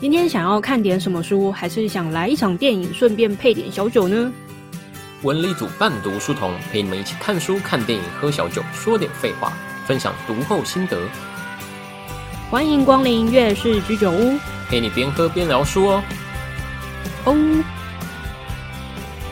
今天想要看点什么书，还是想来一场电影，顺便配点小酒呢？文理组伴读书童陪你们一起看书、看电影、喝小酒，说点废话，分享读后心得。欢迎光临月氏居酒屋陪你边喝边聊书哦。哦。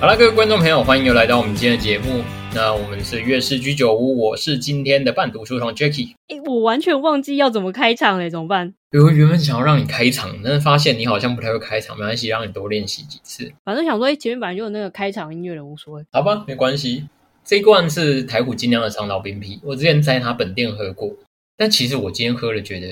好了，各位观众朋友，欢迎又来到我们今天的节目。那我们是月氏居酒屋，我是今天的伴读书童 Jacky。哎，我完全忘记要怎么开场嘞，怎么办？我原本想要让你开场，但是发现你好像不太会开场，没关系，让你多练习几次。反正想说，哎，前面本来就有那个开场音乐的，无所谓。好吧，没关系。这一罐是台虎精酿的长岛冰啤，我之前在他本店喝过，但其实我今天喝了，觉得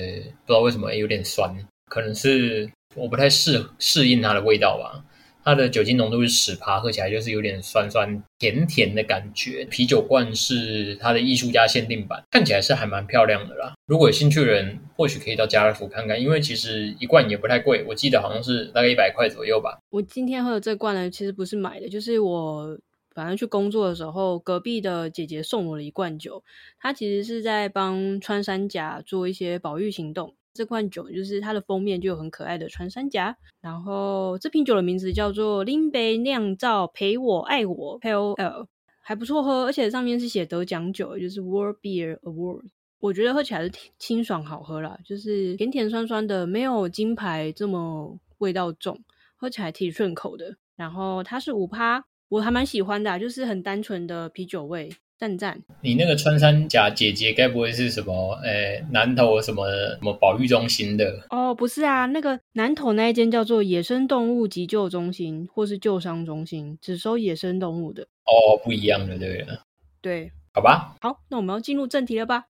不知道为什么，哎，有点酸，可能是我不太适适应它的味道吧。它的酒精浓度是十帕，喝起来就是有点酸酸甜甜的感觉。啤酒罐是它的艺术家限定版，看起来是还蛮漂亮的啦。如果有兴趣的人，或许可以到家乐福看看，因为其实一罐也不太贵，我记得好像是大概一百块左右吧。我今天喝的这罐呢，其实不是买的，就是我反正去工作的时候，隔壁的姐姐送我了一罐酒。她其实是在帮穿山甲做一些保育行动。这罐酒就是它的封面就有很可爱的穿山甲，然后这瓶酒的名字叫做林北酿造陪我爱我 Pale，还不错喝，而且上面是写得奖酒，就是 World Beer Award。我觉得喝起来是挺清爽好喝啦，就是甜甜酸酸的，没有金牌这么味道重，喝起来挺顺口的。然后它是五趴，我还蛮喜欢的，就是很单纯的啤酒味。赞赞，你那个穿山甲姐姐该不会是什么？呃，南投什么什么保育中心的？哦，不是啊，那个南投那一间叫做野生动物急救中心或是救伤中心，只收野生动物的。哦，不一样的，对了。对，好吧。好，那我们要进入正题了吧？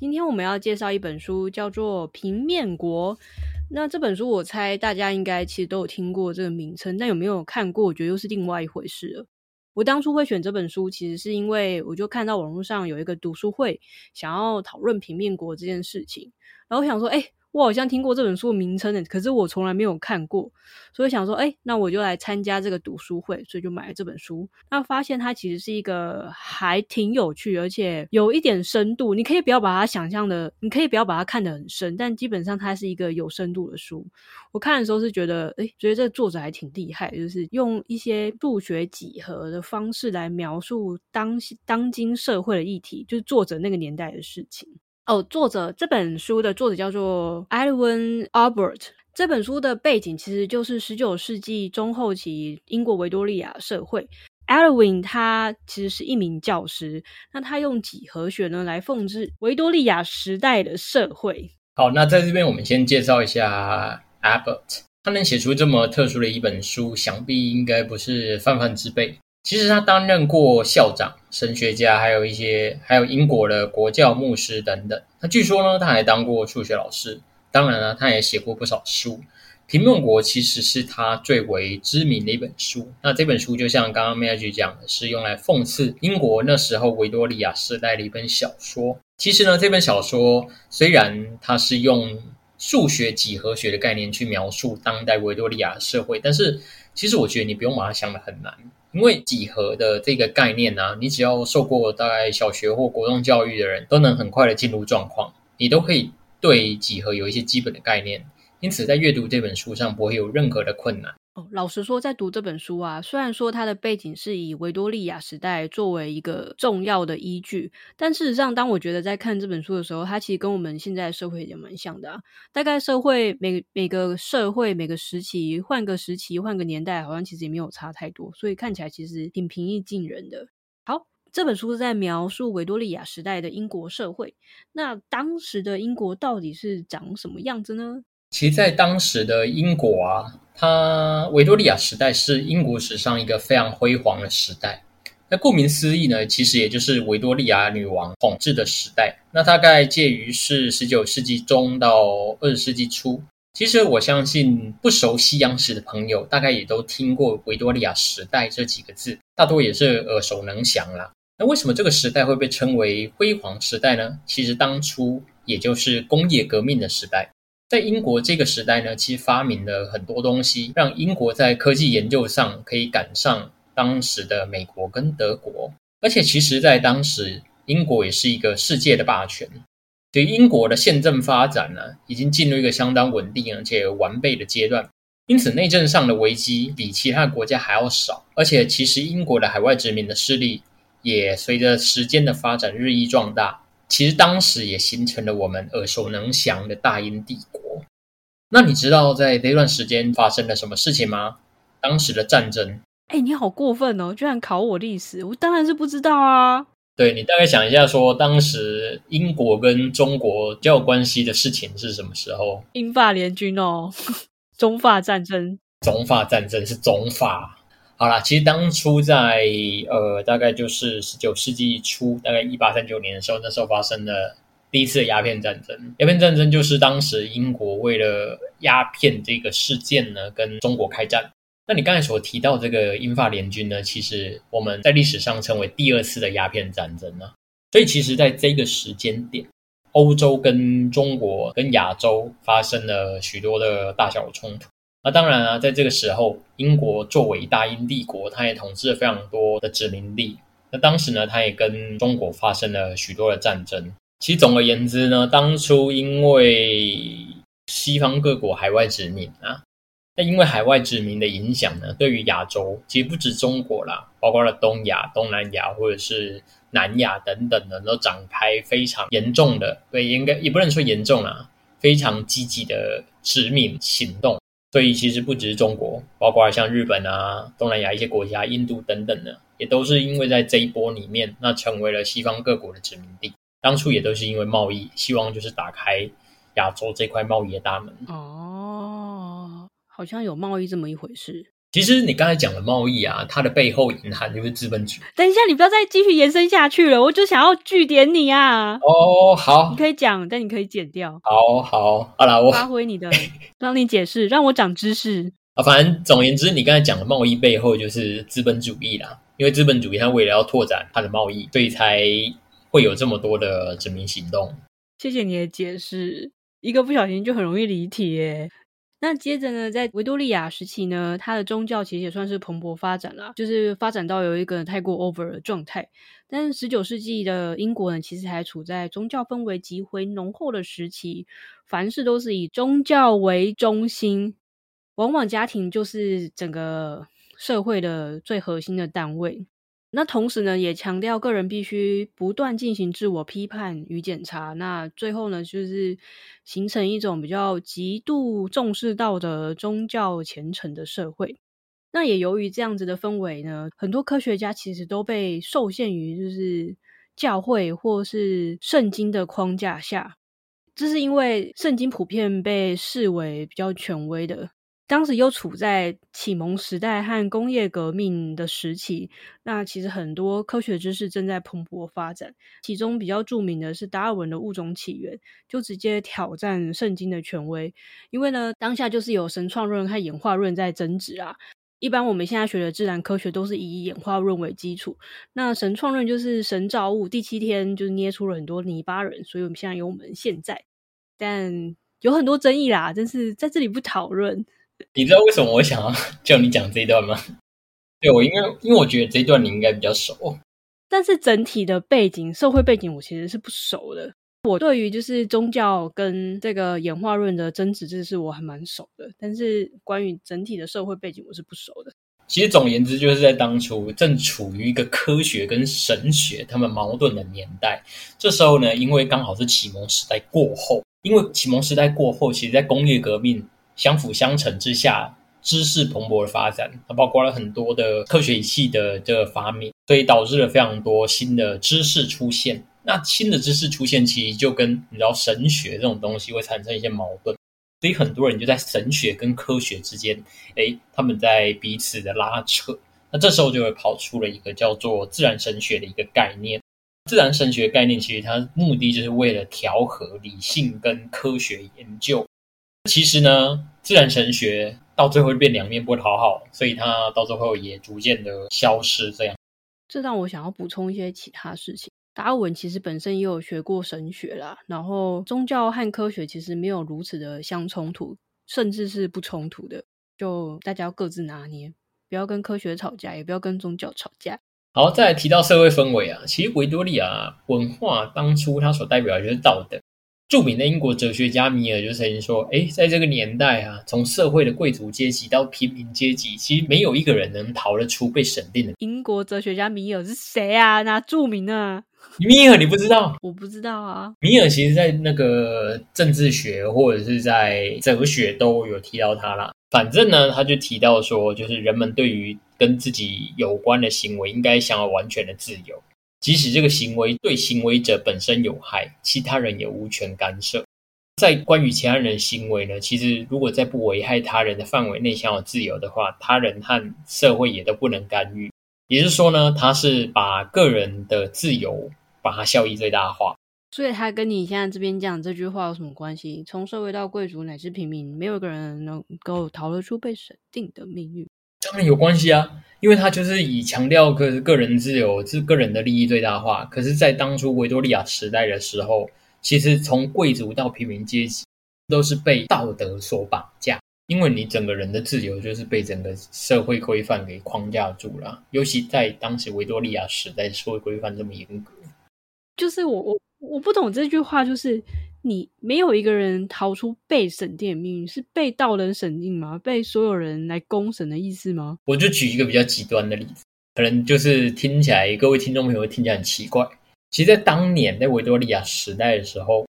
今天我们要介绍一本书，叫做《平面国》。那这本书我猜大家应该其实都有听过这个名称，但有没有看过？我觉得又是另外一回事了。我当初会选这本书，其实是因为我就看到网络上有一个读书会，想要讨论平面国这件事情，然后我想说，哎。我好像听过这本书的名称的，可是我从来没有看过，所以想说，哎，那我就来参加这个读书会，所以就买了这本书。那发现它其实是一个还挺有趣，而且有一点深度。你可以不要把它想象的，你可以不要把它看得很深，但基本上它是一个有深度的书。我看的时候是觉得，哎，觉得这个作者还挺厉害，就是用一些数学几何的方式来描述当当今社会的议题，就是作者那个年代的事情。哦，作者这本书的作者叫做 Alwyn Albert。这本书的背景其实就是十九世纪中后期英国维多利亚社会。Alwyn 他其实是一名教师，那他用几何学呢来讽刺维多利亚时代的社会。好，那在这边我们先介绍一下 Albert。他能写出这么特殊的一本书，想必应该不是泛泛之辈。其实他担任过校长、神学家，还有一些还有英国的国教牧师等等。那据说呢，他还当过数学老师。当然了，他也写过不少书。《平面国》其实是他最为知名的一本书。那这本书就像刚刚 Maggie 讲的，是用来讽刺英国那时候维多利亚时代的一本小说。其实呢，这本小说虽然它是用数学几何学的概念去描述当代维多利亚社会，但是其实我觉得你不用把它想的很难。因为几何的这个概念呢，你只要受过大概小学或国中教育的人，都能很快的进入状况，你都可以对几何有一些基本的概念。因此，在阅读这本书上不会有任何的困难。老实说，在读这本书啊，虽然说它的背景是以维多利亚时代作为一个重要的依据，但事实上，当我觉得在看这本书的时候，它其实跟我们现在社会也蛮像的。大概社会每每个社会每个时期换个时期换个年代，好像其实也没有差太多，所以看起来其实挺平易近人的。好，这本书是在描述维多利亚时代的英国社会。那当时的英国到底是长什么样子呢？其实，在当时的英国啊。它维多利亚时代是英国史上一个非常辉煌的时代。那顾名思义呢，其实也就是维多利亚女王统治的时代。那大概介于是十九世纪中到二十世纪初。其实我相信不熟西洋史的朋友，大概也都听过维多利亚时代这几个字，大多也是耳熟能详啦。那为什么这个时代会被称为辉煌时代呢？其实当初也就是工业革命的时代。在英国这个时代呢，其实发明了很多东西，让英国在科技研究上可以赶上当时的美国跟德国。而且，其实，在当时，英国也是一个世界的霸权。所以英国的宪政发展呢，已经进入一个相当稳定而且完备的阶段。因此，内政上的危机比其他国家还要少。而且，其实英国的海外殖民的势力也随着时间的发展日益壮大。其实当时也形成了我们耳熟能详的大英帝国。那你知道在那段时间发生了什么事情吗？当时的战争。哎，你好过分哦！居然考我历史，我当然是不知道啊。对你大概想一下，说当时英国跟中国交有关系的事情是什么时候？英法联军哦，中法战争。中法战争是中法。好啦，其实当初在呃，大概就是十九世纪初，大概一八三九年的时候，那时候发生了第一次的鸦片战争。鸦片战争就是当时英国为了鸦片这个事件呢，跟中国开战。那你刚才所提到这个英法联军呢，其实我们在历史上称为第二次的鸦片战争呢。所以其实，在这个时间点，欧洲跟中国跟亚洲发生了许多的大小冲突。那当然啊，在这个时候，英国作为大英帝国，它也统治了非常多的殖民地。那当时呢，它也跟中国发生了许多的战争。其实总而言之呢，当初因为西方各国海外殖民啊。那因为海外殖民的影响呢，对于亚洲，其实不止中国啦，包括了东亚、东南亚或者是南亚等等的，都展开非常严重的，对，应该也不能说严重啦，非常积极的殖民行动。所以其实不只是中国，包括像日本啊、东南亚一些国家、印度等等的，也都是因为在这一波里面，那成为了西方各国的殖民地。当初也都是因为贸易，希望就是打开亚洲这块贸易的大门。哦。好像有贸易这么一回事。其实你刚才讲的贸易啊，它的背后隐含就是资本主义。等一下，你不要再继续延伸下去了，我就想要据点你啊。哦，好，你可以讲，但你可以剪掉。好好，好了，我发挥你的，让你解释，让我长知识 啊。反正总而言之，你刚才讲的贸易背后就是资本主义啦。因为资本主义它为了要拓展它的贸易，所以才会有这么多的殖民行动。谢谢你的解释，一个不小心就很容易离题耶。那接着呢，在维多利亚时期呢，它的宗教其实也算是蓬勃发展了，就是发展到有一个太过 over 的状态。但是十九世纪的英国呢，其实还处在宗教氛围极为浓厚的时期，凡事都是以宗教为中心，往往家庭就是整个社会的最核心的单位。那同时呢，也强调个人必须不断进行自我批判与检查。那最后呢，就是形成一种比较极度重视道德、宗教虔诚的社会。那也由于这样子的氛围呢，很多科学家其实都被受限于就是教会或是圣经的框架下。这是因为圣经普遍被视为比较权威的。当时又处在启蒙时代和工业革命的时期，那其实很多科学知识正在蓬勃发展。其中比较著名的是达尔文的物种起源，就直接挑战圣经的权威。因为呢，当下就是有神创论和演化论在争执啊。一般我们现在学的自然科学都是以演化论为基础，那神创论就是神造物，第七天就是捏出了很多泥巴人，所以我们现在有我们现在。但有很多争议啦，真是在这里不讨论。你知道为什么我想要 叫你讲这一段吗？对我，因为因为我觉得这一段你应该比较熟，但是整体的背景、社会背景我其实是不熟的。我对于就是宗教跟这个演化论的争执，这是我还蛮熟的。但是关于整体的社会背景，我是不熟的。其实总而言之，就是在当初正处于一个科学跟神学他们矛盾的年代。这时候呢，因为刚好是启蒙时代过后，因为启蒙时代过后，其实在工业革命。相辅相成之下，知识蓬勃的发展，它包括了很多的科学仪器的这个发明，所以导致了非常多新的知识出现。那新的知识出现，其实就跟你知道神学这种东西会产生一些矛盾，所以很多人就在神学跟科学之间，哎，他们在彼此的拉扯。那这时候就会跑出了一个叫做自然神学的一个概念。自然神学概念其实它目的就是为了调和理性跟科学研究。其实呢，自然神学到最后变两面不讨好，所以它到最后也逐渐的消失。这样，这让我想要补充一些其他事情。达尔文其实本身也有学过神学啦，然后宗教和科学其实没有如此的相冲突，甚至是不冲突的。就大家要各自拿捏，不要跟科学吵架，也不要跟宗教吵架。好，再来提到社会氛围啊，其实维多利亚文化当初它所代表的就是道德。著名的英国哲学家米尔就曾经说：“诶，在这个年代啊，从社会的贵族阶级到平民阶级，其实没有一个人能逃得出被审定的。”英国哲学家米尔是谁啊？那著名啊？米尔你不知道？我不知道啊。米尔其实，在那个政治学或者是在哲学都有提到他啦。反正呢，他就提到说，就是人们对于跟自己有关的行为，应该享有完全的自由。即使这个行为对行为者本身有害，其他人也无权干涉。在关于其他人的行为呢，其实如果在不危害他人的范围内享有自由的话，他人和社会也都不能干预。也就是说呢，他是把个人的自由把它效益最大化。所以，他跟你现在这边讲这句话有什么关系？从社会到贵族乃至平民，没有一个人能够逃得出被审定的命运。当然有关系啊，因为他就是以强调个个人自由、是个人的利益最大化。可是，在当初维多利亚时代的时候，其实从贵族到平民阶级都是被道德所绑架，因为你整个人的自由就是被整个社会规范给框架住了。尤其在当时维多利亚时代，社会规范这么严格，就是我我我不懂这句话，就是。你没有一个人逃出被审定的命运，是被道人审定吗？被所有人来公审的意思吗？我就举一个比较极端的例子，可能就是听起来各位听众朋友听起来很奇怪。其实，在当年在维多利亚时代的时候，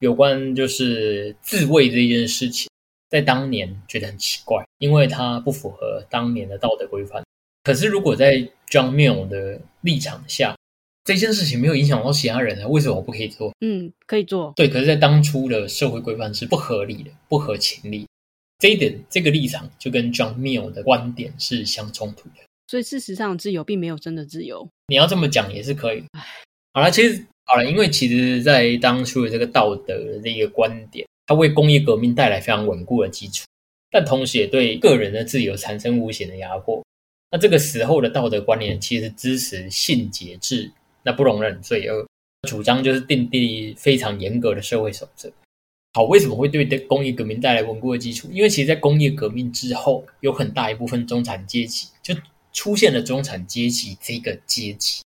有关就是自卫这件事情，在当年觉得很奇怪，因为它不符合当年的道德规范。可是，如果在 John Mill 的立场下，这件事情没有影响到其他人啊，为什么我不可以做？嗯，可以做。对，可是，在当初的社会规范是不合理的、不合情理。这一点，这个立场就跟 John Mill 的观点是相冲突的。所以，事实上，自由并没有真的自由。你要这么讲也是可以。好了，其实好了，因为其实，在当初的这个道德的这个观点，它为工业革命带来非常稳固的基础，但同时也对个人的自由产生无形的压迫。那这个时候的道德观念，其实支持性节制。那不容忍罪恶，主张就是定立非常严格的社会守则。好，为什么会对工业革命带来稳固的基础？因为其实，在工业革命之后，有很大一部分中产阶级就出现了中产阶级这个阶级。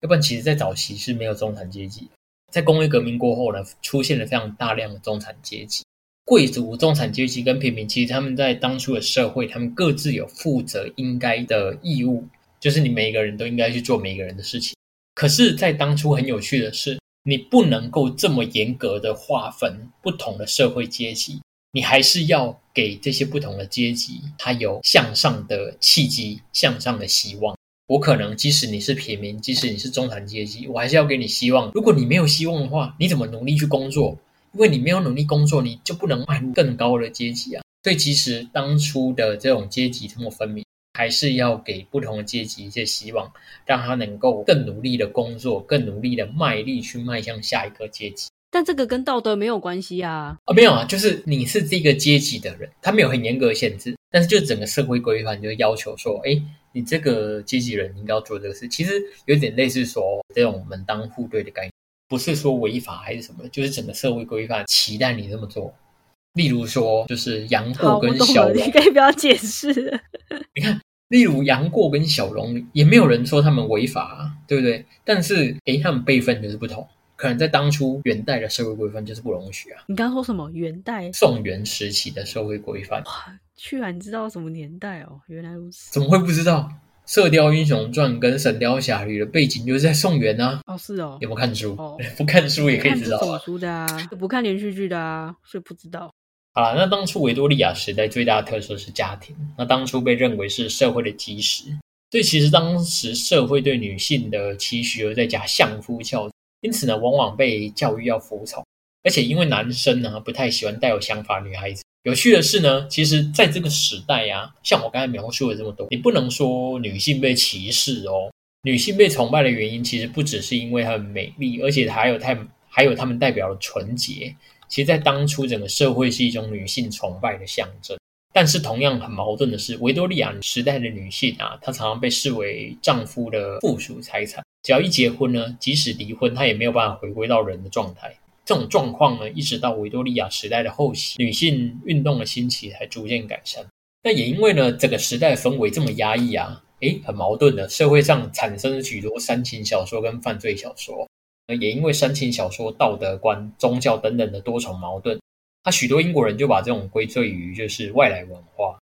要不然，其实，在早期是没有中产阶级。在工业革命过后呢，出现了非常大量的中产阶级、贵族、中产阶级跟平民。其实他们在当初的社会，他们各自有负责应该的义务，就是你每一个人都应该去做每一个人的事情。可是，在当初很有趣的是，你不能够这么严格的划分不同的社会阶级，你还是要给这些不同的阶级，它有向上的契机、向上的希望。我可能即使你是平民，即使你是中产阶级，我还是要给你希望。如果你没有希望的话，你怎么努力去工作？因为你没有努力工作，你就不能迈入更高的阶级啊。所以，其实当初的这种阶级这么分明。还是要给不同的阶级一些希望，让他能够更努力的工作，更努力的卖力去迈向下一个阶级。但这个跟道德没有关系啊！啊，没有啊，就是你是这个阶级的人，他没有很严格的限制，但是就整个社会规范就要求说，哎，你这个阶级人应该要做这个事。其实有点类似说这种门当户对的概念，不是说违法还是什么，就是整个社会规范期待你这么做。例如说，就是杨过跟小龙，你可以不要解释。你看。例如杨过跟小龙，也没有人说他们违法，啊对不对？但是，诶，他们辈分就是不同，可能在当初元代的社会规范就是不容许啊。你刚刚说什么？元代、宋元时期的社会规范？哇，居然知道什么年代哦？原来如此，怎么会不知道？《射雕英雄传》跟《神雕侠侣》的背景就是在宋元啊。哦，是哦。有没有看书？哦，不看书也可以知道啊。书的啊，不看连续剧的啊，所以不知道。啊，那当初维多利亚时代最大的特色是家庭。那当初被认为是社会的基石，所以其实当时社会对女性的期许又在加相夫教子，因此呢，往往被教育要服从。而且因为男生呢不太喜欢带有想法女孩子。有趣的是呢，其实在这个时代呀，像我刚才描述了这么多，你不能说女性被歧视哦。女性被崇拜的原因，其实不只是因为她们美丽，而且还有太还有她们代表的纯洁。其实，在当初，整个社会是一种女性崇拜的象征。但是，同样很矛盾的是，维多利亚时代的女性啊，她常常被视为丈夫的附属财产。只要一结婚呢，即使离婚，她也没有办法回归到人的状态。这种状况呢，一直到维多利亚时代的后期，女性运动的兴起，才逐渐改善。那也因为呢，整个时代氛围这么压抑啊，诶，很矛盾的，社会上产生了许多煽情小说跟犯罪小说。也因为煽情小说、道德观、宗教等等的多重矛盾，他许多英国人就把这种归罪于就是外来文化。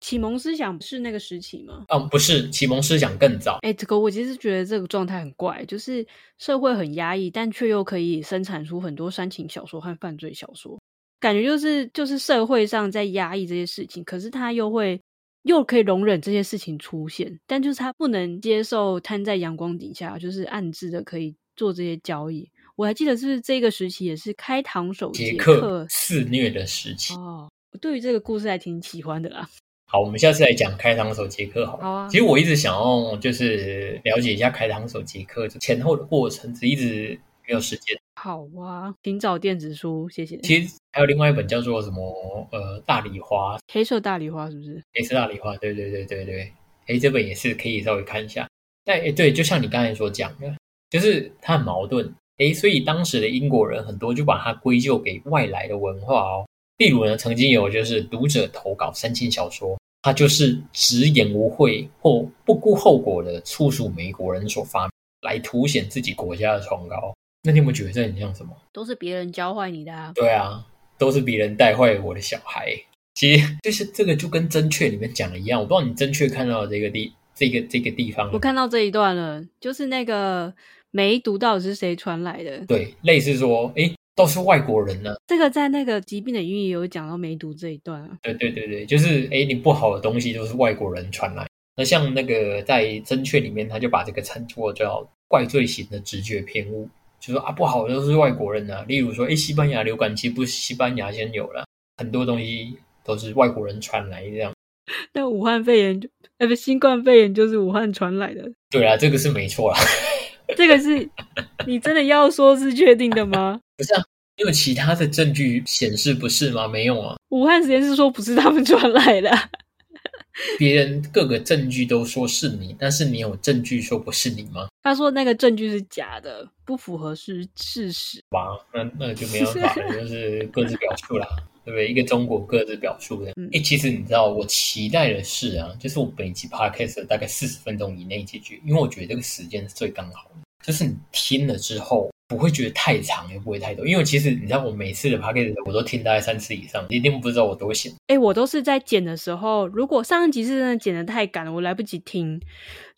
启蒙思想是那个时期吗？嗯，不是，启蒙思想更早。哎，这个我其实觉得这个状态很怪，就是社会很压抑，但却又可以生产出很多煽情小说和犯罪小说，感觉就是就是社会上在压抑这些事情，可是他又会又可以容忍这些事情出现，但就是他不能接受摊在阳光底下，就是暗自的可以做这些交易。我还记得是这个时期也是开膛手杰克肆虐的时期哦。我对于这个故事还挺喜欢的啦。好，我们下次来讲开膛手杰克。好，好啊。其实我一直想要就是了解一下开膛手杰克前后的过程，只一直没有时间。好啊，请找电子书，谢谢。其实还有另外一本叫做什么呃大礼花，黑色大礼花是不是？黑色大礼花，对对对对对。哎，这本也是可以稍微看一下。但哎，对，就像你刚才所讲的，就是它很矛盾。哎，所以当时的英国人很多就把它归咎给外来的文化哦。例如呢，曾经有就是读者投稿煽情小说。它就是直言无讳或不顾后果的粗俗美国人所发明，来凸显自己国家的崇高。那你有没有觉得这很像什么？都是别人教坏你的啊！对啊，都是别人带坏我的小孩。其实就是这个，就跟真确里面讲的一样。我不知道你真确看到的这个地这个这个地方，我看到这一段了，就是那个梅毒到底是谁传来的？对，类似说，哎。都是外国人呢。这个在那个疾病的语义有讲到梅毒这一段啊。对对对对，就是哎，你不好的东西都是外国人传来。那像那个在真确里面，他就把这个称作叫怪罪型的直觉偏误，就说啊，不好的都是外国人啊。例如说，哎，西班牙流感其实不是西班牙先有了，很多东西都是外国人传来这样。那武汉肺炎就哎不，新冠肺炎就是武汉传来的。对啊，这个是没错啦。这个是你真的要说是确定的吗？不是啊，因为其他的证据显示不是吗？没有啊。武汉实验室说不是他们传来的，别人各个证据都说是你，但是你有证据说不是你吗？他说那个证据是假的，不符合是事实。哇，那那就没办法了，就是各自表述啦，对不对？一个中国各自表述的。哎，其实你知道，我期待的是啊，就是我本集 podcast 大概四十分钟以内解决，因为我觉得这个时间是最刚好的。就是你听了之后不会觉得太长，也不会太多，因为其实你知道，我每次的 p o d c a s 我都听大概三次以上，一定不知道我多闲。哎，我都是在剪的时候，如果上一集是真的剪的太赶了，我来不及听。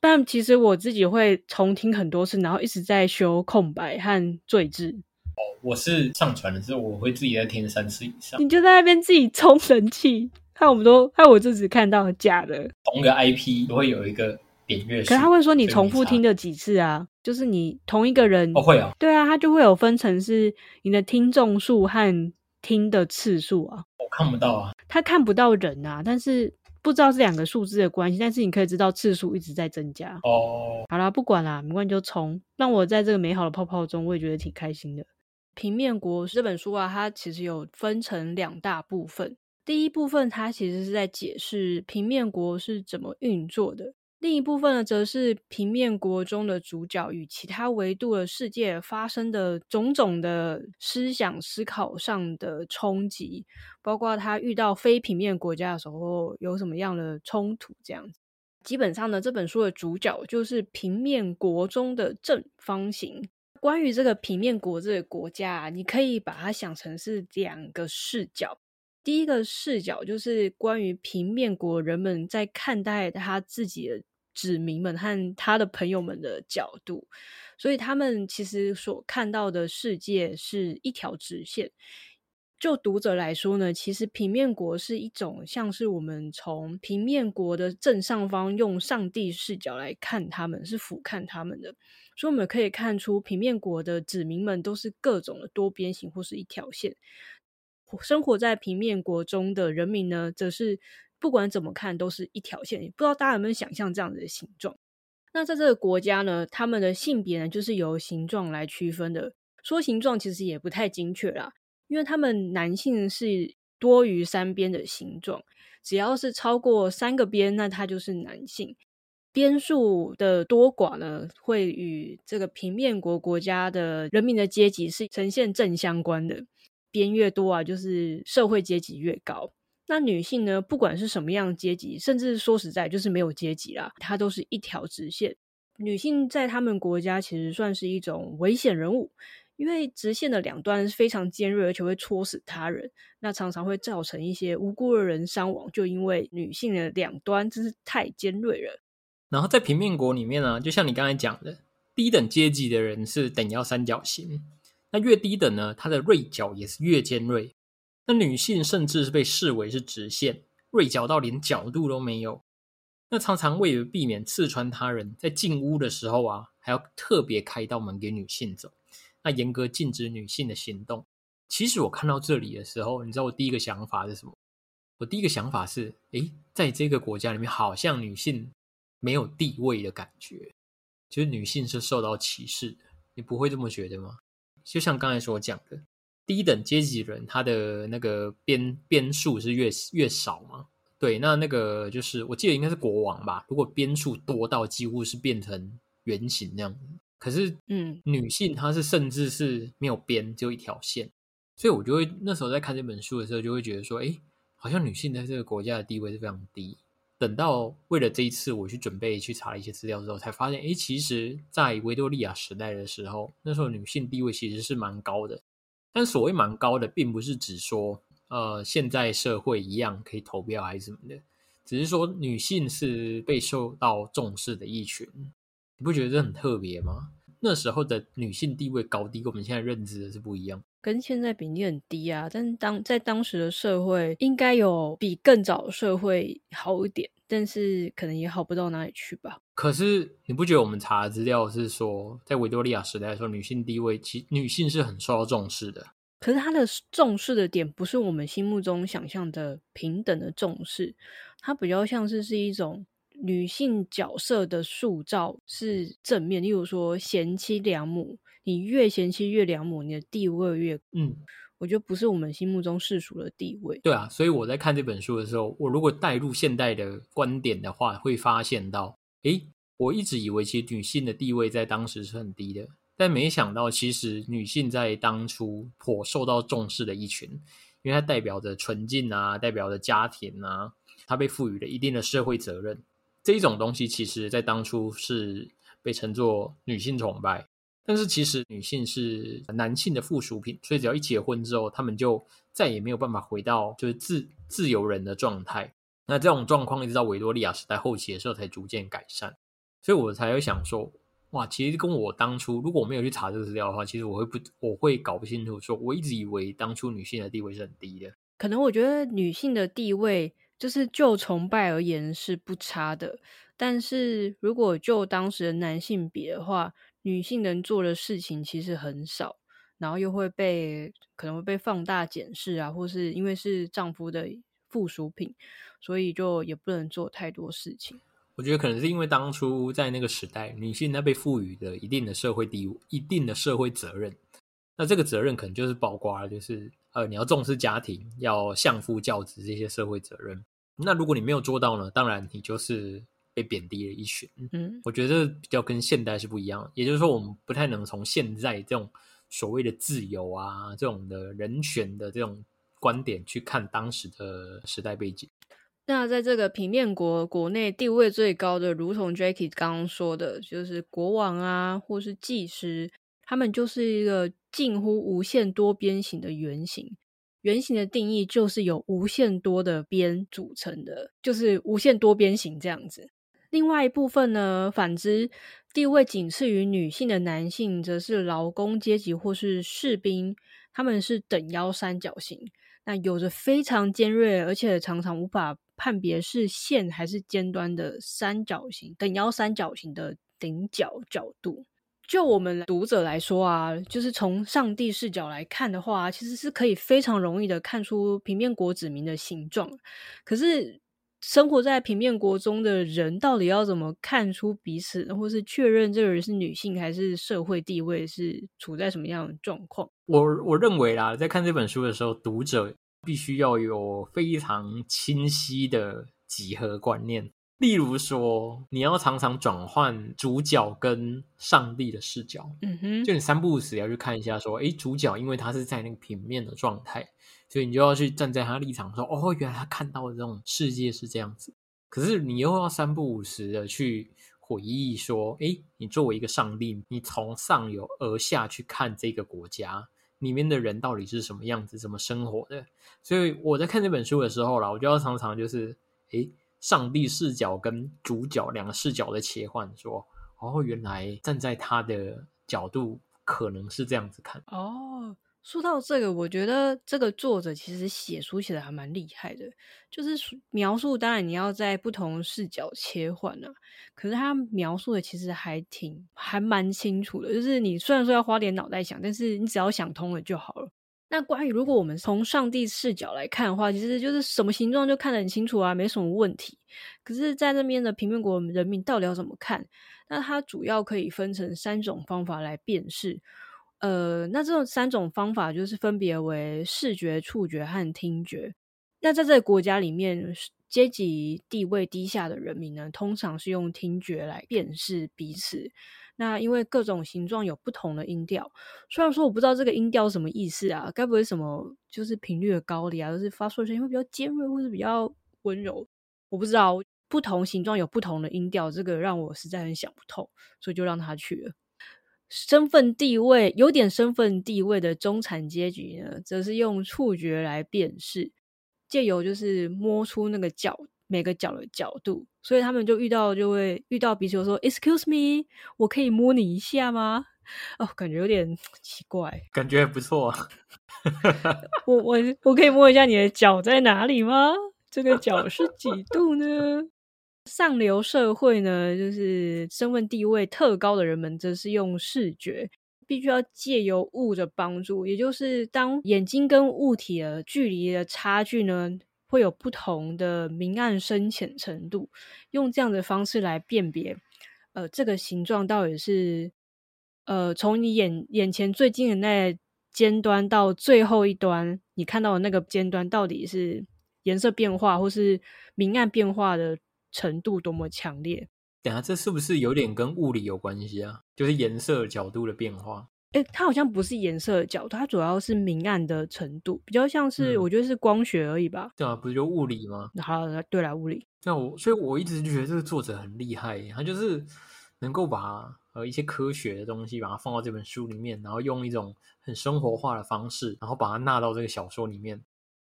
但其实我自己会重听很多次，然后一直在修空白和赘字。哦，我是上传的时候，我会自己在听三次以上。你就在那边自己充人气，看我们都看我就只看到假的。同个 IP 都会有一个。点阅，可是他会说你重复听了几次啊？就是你同一个人哦会啊，对啊，他就会有分成是你的听众数和听的次数啊。我看不到啊，他看不到人啊，但是不知道是两个数字的关系，但是你可以知道次数一直在增加哦。好啦，不管啦，没关系就冲，让我在这个美好的泡泡中，我也觉得挺开心的。平面国这本书啊，它其实有分成两大部分，第一部分它其实是在解释平面国是怎么运作的。另一部分呢，则是平面国中的主角与其他维度的世界发生的种种的思想思考上的冲击，包括他遇到非平面国家的时候有什么样的冲突。这样子，基本上呢，这本书的主角就是平面国中的正方形。关于这个平面国这个国家，你可以把它想成是两个视角。第一个视角就是关于平面国人们在看待他自己的子民们和他的朋友们的角度，所以他们其实所看到的世界是一条直线。就读者来说呢，其实平面国是一种像是我们从平面国的正上方用上帝视角来看他们，是俯瞰他们的，所以我们可以看出平面国的子民们都是各种的多边形或是一条线。生活在平面国中的人民呢，则是不管怎么看都是一条线。不知道大家有没有想象这样子的形状？那在这个国家呢，他们的性别呢，就是由形状来区分的。说形状其实也不太精确啦，因为他们男性是多于三边的形状，只要是超过三个边，那他就是男性。边数的多寡呢，会与这个平面国国家的人民的阶级是呈现正相关的。边越多啊，就是社会阶级越高。那女性呢，不管是什么样阶级，甚至说实在就是没有阶级啦，它都是一条直线。女性在他们国家其实算是一种危险人物，因为直线的两端是非常尖锐，而且会戳死他人，那常常会造成一些无辜的人伤亡，就因为女性的两端真是太尖锐了。然后在平面国里面呢，就像你刚才讲的，低等阶级的人是等腰三角形，那越低等呢，它的锐角也是越尖锐。那女性甚至是被视为是直线，锐角到连角度都没有。那常常为了避免刺穿他人，在进屋的时候啊，还要特别开一道门给女性走，那严格禁止女性的行动。其实我看到这里的时候，你知道我第一个想法是什么？我第一个想法是，诶，在这个国家里面，好像女性没有地位的感觉，就是女性是受到歧视的。你不会这么觉得吗？就像刚才所讲的。低等阶级人，他的那个边边数是越越少嘛？对，那那个就是我记得应该是国王吧。如果边数多到几乎是变成圆形那样子，可是嗯，女性她是甚至是没有边，只有一条线。所以我就会那时候在看这本书的时候，就会觉得说，哎，好像女性在这个国家的地位是非常低。等到为了这一次我去准备去查了一些资料之后，才发现，哎，其实，在维多利亚时代的时候，那时候女性地位其实是蛮高的。但所谓蛮高的，并不是指说，呃，现在社会一样可以投票还是什么的，只是说女性是被受到重视的一群。你不觉得这很特别吗？那时候的女性地位高低，跟我们现在认知的是不一样，跟现在比例很低啊。但是当在当时的社会，应该有比更早社会好一点。但是可能也好不到哪里去吧。可是你不觉得我们查的资料是说，在维多利亚时代的时候，女性地位其女性是很受到重视的。可是她的重视的点不是我们心目中想象的平等的重视，它比较像是是一种女性角色的塑造是正面。例如说贤妻良母，你越贤妻越良母，你的地位越嗯。我觉得不是我们心目中世俗的地位。对啊，所以我在看这本书的时候，我如果带入现代的观点的话，会发现到，诶，我一直以为其实女性的地位在当时是很低的，但没想到其实女性在当初颇受到重视的一群，因为它代表着纯净啊，代表着家庭啊，它被赋予了一定的社会责任。这一种东西，其实在当初是被称作女性崇拜。但是其实女性是男性的附属品，所以只要一结婚之后，他们就再也没有办法回到就是自自由人的状态。那这种状况一直到维多利亚时代后期的时候才逐渐改善。所以我才会想说，哇，其实跟我当初如果我没有去查这个资料的话，其实我会不我会搞不清楚。说我一直以为当初女性的地位是很低的。可能我觉得女性的地位就是就崇拜而言是不差的，但是如果就当时的男性比的话。女性能做的事情其实很少，然后又会被可能会被放大检视啊，或是因为是丈夫的附属品，所以就也不能做太多事情。我觉得可能是因为当初在那个时代，女性在被赋予的一定的社会地位、一定的社会责任，那这个责任可能就是包括就是呃，你要重视家庭，要相夫教子这些社会责任。那如果你没有做到呢，当然你就是。被贬低了一群，嗯，我觉得比较跟现代是不一样。也就是说，我们不太能从现在这种所谓的自由啊、这种的人权的这种观点去看当时的时代背景。那在这个平面国国内地位最高的，如同 Jackie 刚刚说的，就是国王啊，或是技师，他们就是一个近乎无限多边形的圆形。圆形的定义就是由无限多的边组成的，就是无限多边形这样子。另外一部分呢，反之，地位仅次于女性的男性，则是劳工阶级或是士兵，他们是等腰三角形，那有着非常尖锐，而且常常无法判别是线还是尖端的三角形，等腰三角形的顶角角度。就我们读者来说啊，就是从上帝视角来看的话，其实是可以非常容易的看出平面国子民的形状，可是。生活在平面国中的人，到底要怎么看出彼此，或是确认这个人是女性，还是社会地位是处在什么样的状况？我我认为啦，在看这本书的时候，读者必须要有非常清晰的几何观念。例如说，你要常常转换主角跟上帝的视角，嗯哼，就你三不五时要去看一下，说，哎，主角因为他是在那个平面的状态，所以你就要去站在他立场，说，哦，原来他看到的这种世界是这样子。可是你又要三不五时的去回忆说：“诶，你作为一个上帝，你从上游而下去看这个国家里面的人到底是什么样子，怎么生活的。”所以我在看这本书的时候啦，我就要常常就是诶，上帝视角跟主角两个视角的切换，说：“哦，原来站在他的角度可能是这样子看。”哦。说到这个，我觉得这个作者其实写书写的还蛮厉害的，就是描述，当然你要在不同视角切换啊，可是他描述的其实还挺还蛮清楚的，就是你虽然说要花点脑袋想，但是你只要想通了就好了。那关于如果我们从上帝视角来看的话，其实就是什么形状就看得很清楚啊，没什么问题。可是，在那边的平面国人民到底要怎么看？那它主要可以分成三种方法来辨识。呃，那这种三种方法就是分别为视觉、触觉和听觉。那在这个国家里面，阶级地位低下的人民呢，通常是用听觉来辨识彼此。那因为各种形状有不同的音调，虽然说我不知道这个音调什么意思啊，该不会什么就是频率的高低啊，就是发出的声音会比较尖锐或者比较温柔？我不知道，不同形状有不同的音调，这个让我实在很想不透，所以就让他去了。身份地位有点身份地位的中产阶级呢，则是用触觉来辨识，借由就是摸出那个角每个角的角度，所以他们就遇到就会遇到彼此说：“Excuse me，我可以摸你一下吗？”哦，感觉有点 奇怪，感觉不错。我我我可以摸一下你的脚在哪里吗？这个角是几度呢？上流社会呢，就是身份地位特高的人们，则是用视觉，必须要借由物的帮助，也就是当眼睛跟物体的距离的差距呢，会有不同的明暗深浅程度，用这样的方式来辨别，呃，这个形状到底是，呃，从你眼眼前最近的那尖端到最后一端，你看到的那个尖端到底是颜色变化或是明暗变化的。程度多么强烈？等下，这是不是有点跟物理有关系啊？就是颜色角度的变化。哎，它好像不是颜色的角度，它主要是明暗的程度，比较像是我觉得是光学而已吧？对啊，不是就物理吗？好，对了，物理。那我所以我一直就觉得这个作者很厉害，他就是能够把呃一些科学的东西把它放到这本书里面，然后用一种很生活化的方式，然后把它纳到这个小说里面。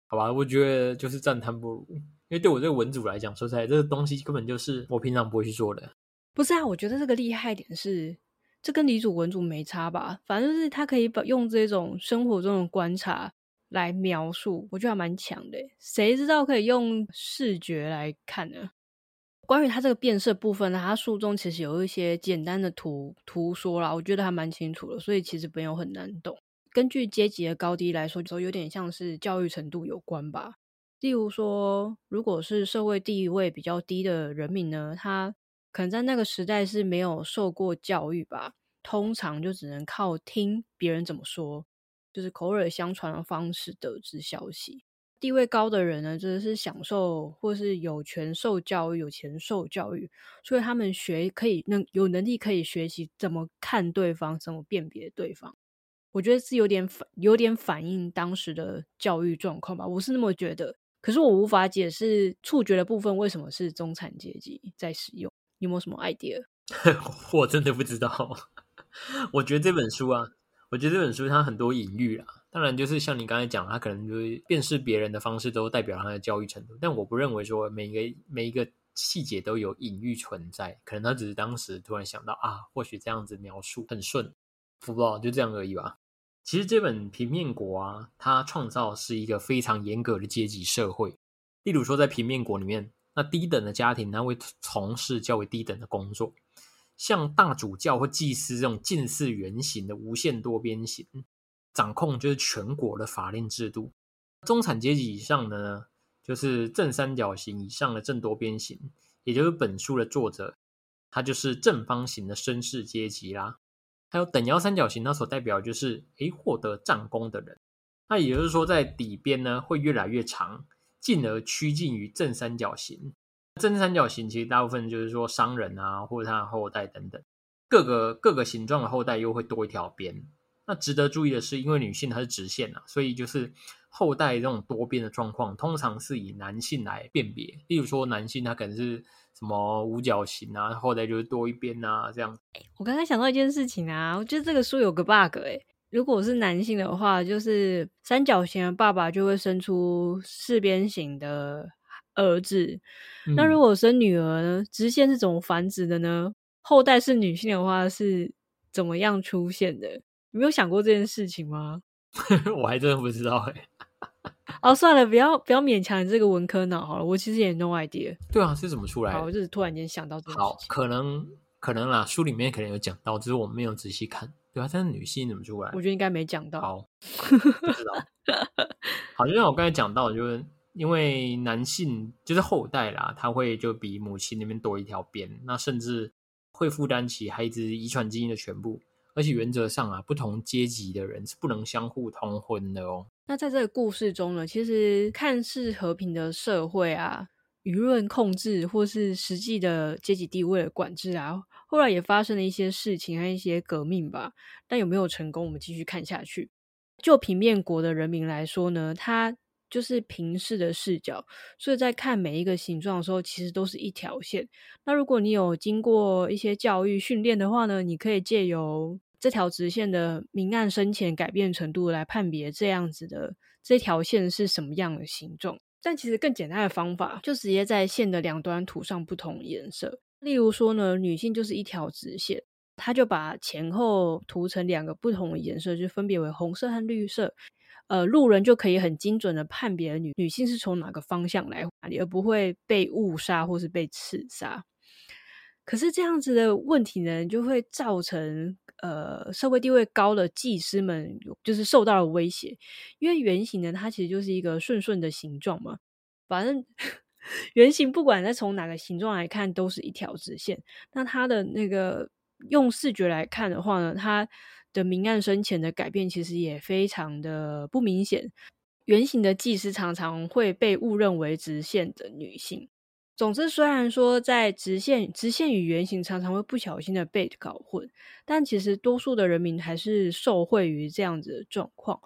好吧，我觉得就是赞叹不如。因为对我这个文主来讲，说实在，这个东西根本就是我平常不会去做的。不是啊，我觉得这个厉害点是，这跟李主文主没差吧？反正就是他可以把用这种生活中的观察来描述，我觉得还蛮强的。谁知道可以用视觉来看呢？关于他这个变色部分呢，他书中其实有一些简单的图图说了，我觉得还蛮清楚的，所以其实没有很难懂。根据阶级的高低来说，就有点像是教育程度有关吧。例如说，如果是社会地位比较低的人民呢，他可能在那个时代是没有受过教育吧，通常就只能靠听别人怎么说，就是口耳相传的方式得知消息。地位高的人呢，真的是享受或是有权受教育、有钱受教育，所以他们学可以能有能力可以学习怎么看对方，怎么辨别对方。我觉得是有点反有点反映当时的教育状况吧，我是那么觉得。可是我无法解释触觉的部分为什么是中产阶级在使用，有没有什么 idea？我真的不知道。我觉得这本书啊，我觉得这本书它很多隐喻啊。当然，就是像你刚才讲，它可能就是辨识别人的方式都代表他的教育程度。但我不认为说每一个每一个细节都有隐喻存在，可能他只是当时突然想到啊，或许这样子描述很顺，不知道就这样而已吧。其实这本平面国啊，它创造是一个非常严格的阶级社会。例如说，在平面国里面，那低等的家庭，他会从事较为低等的工作，像大主教或祭司这种近似圆形的无限多边形，掌控就是全国的法令制度。中产阶级以上的呢，就是正三角形以上的正多边形，也就是本书的作者，他就是正方形的绅士阶级啦。还有等腰三角形，它所代表就是诶获得战功的人。那也就是说，在底边呢会越来越长，进而趋近于正三角形。正三角形其实大部分就是说商人啊，或者他的后代等等，各个各个形状的后代又会多一条边。那值得注意的是，因为女性她是直线啊，所以就是后代这种多边的状况，通常是以男性来辨别。例如说，男性他可能是什么五角形啊，后代就是多一边啊，这样。我刚刚想到一件事情啊，我觉得这个书有个 bug 哎，如果是男性的话，就是三角形的爸爸就会生出四边形的儿子。那如果生女儿呢？直线是怎么繁殖的呢？后代是女性的话是怎么样出现的？你没有想过这件事情吗？我还真的不知道哎。哦，算了，不要不要勉强你这个文科脑好了。我其实也 no idea。对啊，是怎么出来的？我就是突然间想到这个好，可能可能啦，书里面可能有讲到，只是我没有仔细看。对啊，但是女性怎么出来？我觉得应该没讲到。好，不知道。好，就像我刚才讲到，就是因为男性就是后代啦，他会就比母亲那边多一条边，那甚至会负担起孩子遗传基因的全部。而且原则上啊，不同阶级的人是不能相互通婚的哦。那在这个故事中呢，其实看似和平的社会啊，舆论控制或是实际的阶级地位的管制啊，后来也发生了一些事情和一些革命吧。但有没有成功，我们继续看下去。就平面国的人民来说呢，他。就是平视的视角，所以在看每一个形状的时候，其实都是一条线。那如果你有经过一些教育训练的话呢，你可以借由这条直线的明暗深浅改变程度来判别这样子的这条线是什么样的形状。但其实更简单的方法，就直接在线的两端涂上不同颜色。例如说呢，女性就是一条直线，它就把前后涂成两个不同的颜色，就分别为红色和绿色。呃，路人就可以很精准的判别女女性是从哪个方向来哪里，而不会被误杀或是被刺杀。可是这样子的问题呢，就会造成呃社会地位高的祭司们就是受到了威胁，因为圆形呢，它其实就是一个顺顺的形状嘛，反正圆形不管在从哪个形状来看，都是一条直线。那它的那个用视觉来看的话呢，它。的明暗深浅的改变其实也非常的不明显。圆形的祭司常常会被误认为直线的女性。总之，虽然说在直线、直线与圆形常常会不小心的被搞混，但其实多数的人民还是受惠于这样子的状况。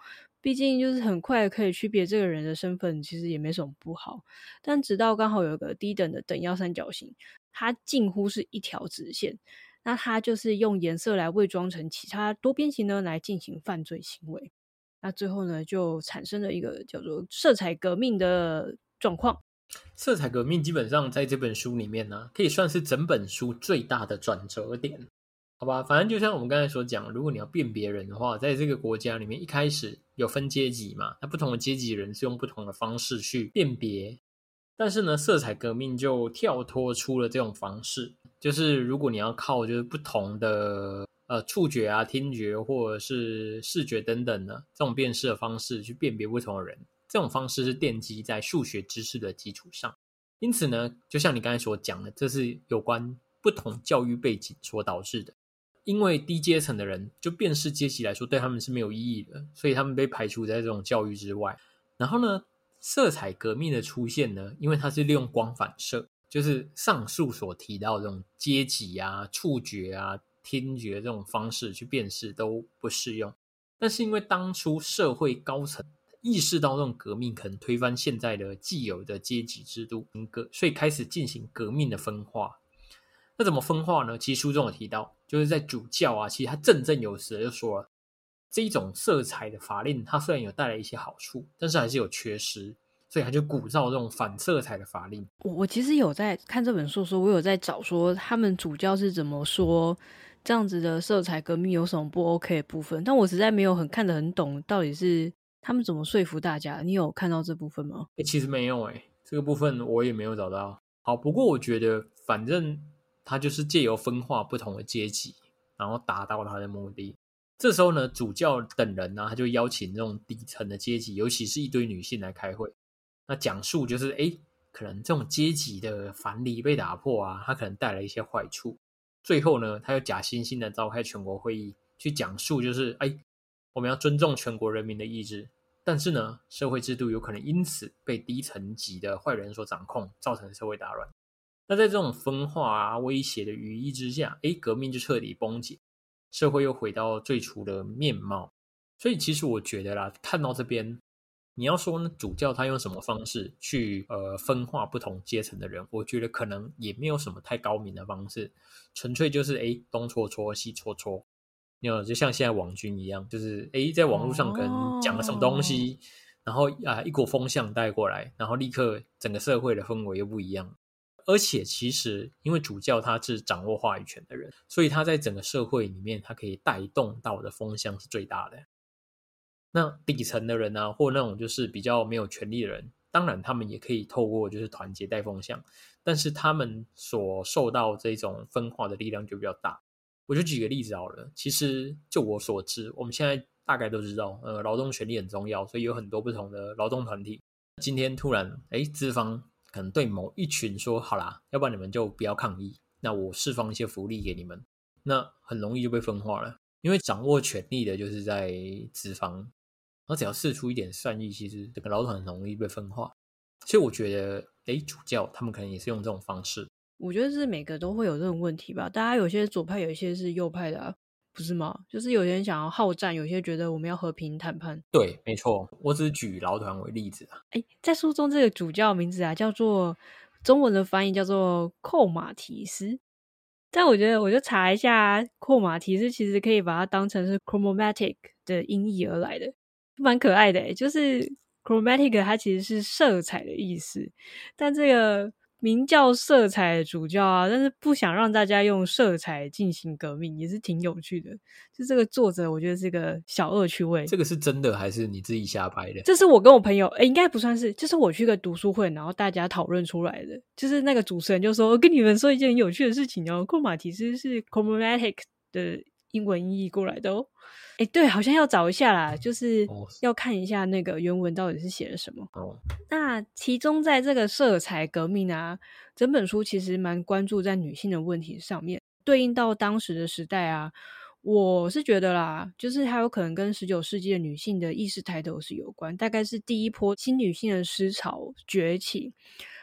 毕竟，就是很快可以区别这个人的身份，其实也没什么不好。但直到刚好有个低等的等腰三角形，它近乎是一条直线。那它就是用颜色来伪装成其他多边形呢，来进行犯罪行为。那最后呢，就产生了一个叫做色彩革命的状况。色彩革命基本上在这本书里面呢，可以算是整本书最大的转折点，好吧？反正就像我们刚才所讲，如果你要辨别人的话，在这个国家里面，一开始有分阶级嘛，那不同的阶级人是用不同的方式去辨别。但是呢，色彩革命就跳脱出了这种方式，就是如果你要靠就是不同的呃触觉啊、听觉或者是视觉等等的这种辨识的方式去辨别不同的人，这种方式是奠基在数学知识的基础上。因此呢，就像你刚才所讲的，这是有关不同教育背景所导致的。因为低阶层的人就辨识阶级来说对他们是没有意义的，所以他们被排除在这种教育之外。然后呢？色彩革命的出现呢，因为它是利用光反射，就是上述所提到这种阶级啊、触觉啊、听觉这种方式去辨识都不适用。但是因为当初社会高层意识到这种革命可能推翻现在的既有的阶级制度，革，所以开始进行革命的分化。那怎么分化呢？其实书中有提到，就是在主教啊，其实他振振有词就说了。这一种色彩的法令，它虽然有带来一些好处，但是还是有缺失，所以他就鼓噪这种反色彩的法令。我我其实有在看这本书，说我有在找说他们主教是怎么说这样子的色彩革命有什么不 OK 的部分，但我实在没有很看得很懂，到底是他们怎么说服大家？你有看到这部分吗？哎，其实没有哎，这个部分我也没有找到。好，不过我觉得反正他就是借由分化不同的阶级，然后达到他的目的。这时候呢，主教等人呢，他就邀请这种底层的阶级，尤其是一堆女性来开会。那讲述就是，哎，可能这种阶级的藩篱被打破啊，它可能带来一些坏处。最后呢，他又假惺惺的召开全国会议，去讲述就是，哎，我们要尊重全国人民的意志，但是呢，社会制度有可能因此被低层级的坏人所掌控，造成社会大乱。那在这种分化啊、威胁的羽翼之下，诶，革命就彻底崩解。社会又回到最初的面貌，所以其实我觉得啦，看到这边，你要说呢，主教他用什么方式去呃分化不同阶层的人，我觉得可能也没有什么太高明的方式，纯粹就是诶东戳戳西戳戳，有就像现在网军一样，就是诶在网络上可能讲了什么东西，然后啊一股风向带过来，然后立刻整个社会的氛围又不一样。而且其实，因为主教他是掌握话语权的人，所以他在整个社会里面，他可以带动到的风向是最大的。那底层的人啊，或那种就是比较没有权利的人，当然他们也可以透过就是团结带风向，但是他们所受到这种分化的力量就比较大。我就举个例子好了，其实就我所知，我们现在大概都知道，呃，劳动权利很重要，所以有很多不同的劳动团体。今天突然，哎，资方。可能对某一群说好啦，要不然你们就不要抗议，那我释放一些福利给你们，那很容易就被分化了。因为掌握权力的就是在资方，而只要试出一点善意，其实整个劳团很容易被分化。所以我觉得，哎，主教他们可能也是用这种方式。我觉得是每个都会有这种问题吧，大家有些左派，有一些是右派的啊。不是吗？就是有些人想要好战，有些觉得我们要和平谈判。对，没错。我只举劳团为例子啊。哎，在书中这个主教名字啊，叫做中文的翻译叫做寇马提斯。但我觉得，我就查一下，寇马提斯其实可以把它当成是 chromatic 的音译而来的，蛮可爱的。就是 chromatic 它其实是色彩的意思，但这个。名叫色彩主教啊，但是不想让大家用色彩进行革命，也是挺有趣的。就这个作者，我觉得是个小恶趣味。这个是真的还是你自己瞎掰的？这是我跟我朋友，哎，应该不算是，就是我去个读书会，然后大家讨论出来的。就是那个主持人就说：“我跟你们说一件很有趣的事情哦，库马提斯是 chromatic 的英文译过来的哦。”哎，对，好像要找一下啦，就是要看一下那个原文到底是写了什么。哦，那其中在这个色彩革命啊，整本书其实蛮关注在女性的问题上面，对应到当时的时代啊，我是觉得啦，就是它有可能跟十九世纪的女性的意识抬头是有关，大概是第一波新女性的思潮崛起，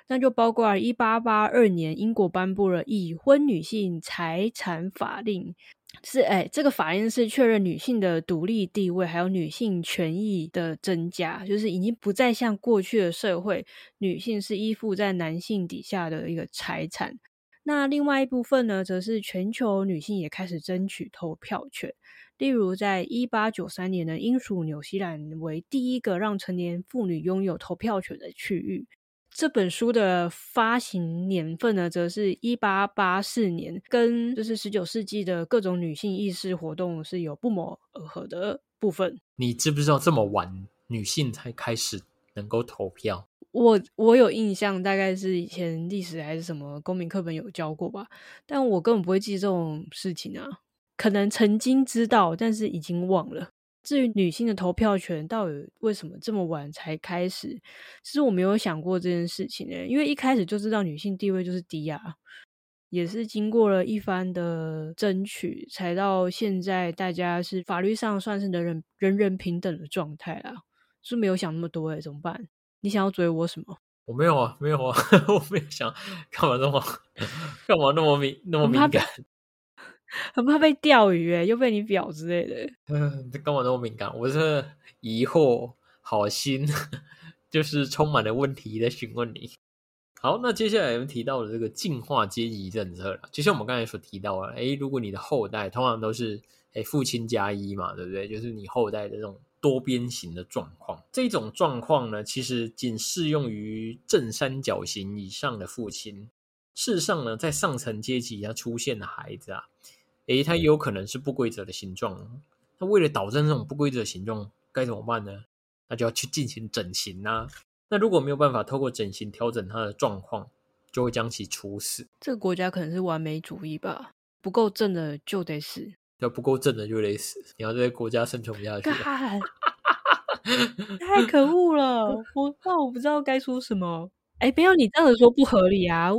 那就包括一八八二年英国颁布了已婚女性财产法令。是哎，这个法令是确认女性的独立地位，还有女性权益的增加，就是已经不再像过去的社会，女性是依附在男性底下的一个财产。那另外一部分呢，则是全球女性也开始争取投票权。例如，在一八九三年的英属纽西兰为第一个让成年妇女拥有投票权的区域。这本书的发行年份呢，则是一八八四年，跟就是十九世纪的各种女性意识活动是有不谋而合的部分。你知不知道这么晚女性才开始能够投票？我我有印象，大概是以前历史还是什么公民课本有教过吧，但我根本不会记这种事情啊。可能曾经知道，但是已经忘了。至于女性的投票权到底为什么这么晚才开始，其实我没有想过这件事情呢。因为一开始就知道女性地位就是低啊，也是经过了一番的争取，才到现在大家是法律上算是人人人人平等的状态啦。是没有想那么多哎，怎么办？你想要追我什么？我没有啊，没有啊，我没有想干嘛那么 干嘛那么敏那么敏感。很怕被钓鱼诶，又被你表之类的。嗯，这干嘛那么敏感？我是疑惑，好心，就是充满了问题在询问你。好，那接下来我们提到了这个进化阶级政策了。就像我们刚才所提到啊，哎，如果你的后代通常都是哎父亲加一嘛，对不对？就是你后代的这种多边形的状况。这种状况呢，其实仅适用于正三角形以上的父亲。事实上呢，在上层阶级它出现的孩子啊。诶，它也有可能是不规则的形状。那为了导正这种不规则形状，该怎么办呢？那就要去进行整形啊。那如果没有办法透过整形调整它的状况，就会将其处死。这个国家可能是完美主义吧？不够正的就得死，要不够正的就得死。你要在国家生存不下去，太可恶了！我那我不知道该说什么。哎，没有你这样子说不合理啊。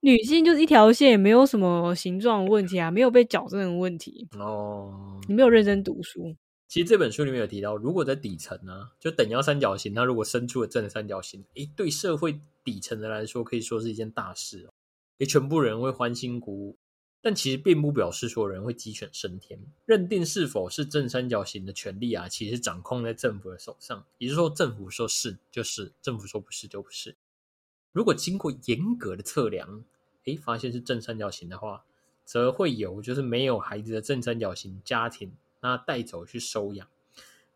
女性就是一条线，也没有什么形状问题啊，没有被矫正的问题哦。你没有认真读书。其实这本书里面有提到，如果在底层呢，就等腰三角形，它如果伸出了正三角形，诶，对社会底层的来说，可以说是一件大事哦。诶，全部人会欢欣鼓舞。但其实并不表示所有人会鸡犬升天。认定是否是正三角形的权利啊，其实掌控在政府的手上。也就是说，政府说是就是，政府说不是就不是。如果经过严格的测量，诶，发现是正三角形的话，则会有就是没有孩子的正三角形家庭，那带走去收养。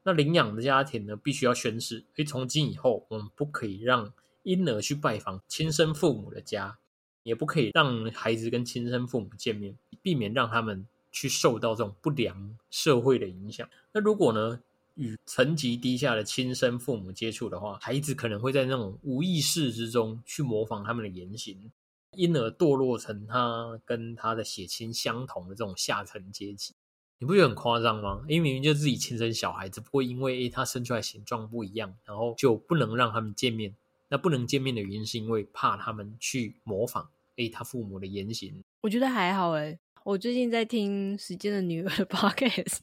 那领养的家庭呢，必须要宣誓：，诶，从今以后，我们不可以让婴儿去拜访亲生父母的家，也不可以让孩子跟亲生父母见面，避免让他们去受到这种不良社会的影响。那如果呢，与层级低下的亲生父母接触的话，孩子可能会在那种无意识之中去模仿他们的言行，因而堕落成他跟他的血亲相同的这种下层阶级。你不觉得很夸张吗？因为明明就自己亲生小孩，只不过因为诶他生出来形状不一样，然后就不能让他们见面。那不能见面的原因是因为怕他们去模仿诶他父母的言行。我觉得还好诶我最近在听《时间的女儿 》的 podcast，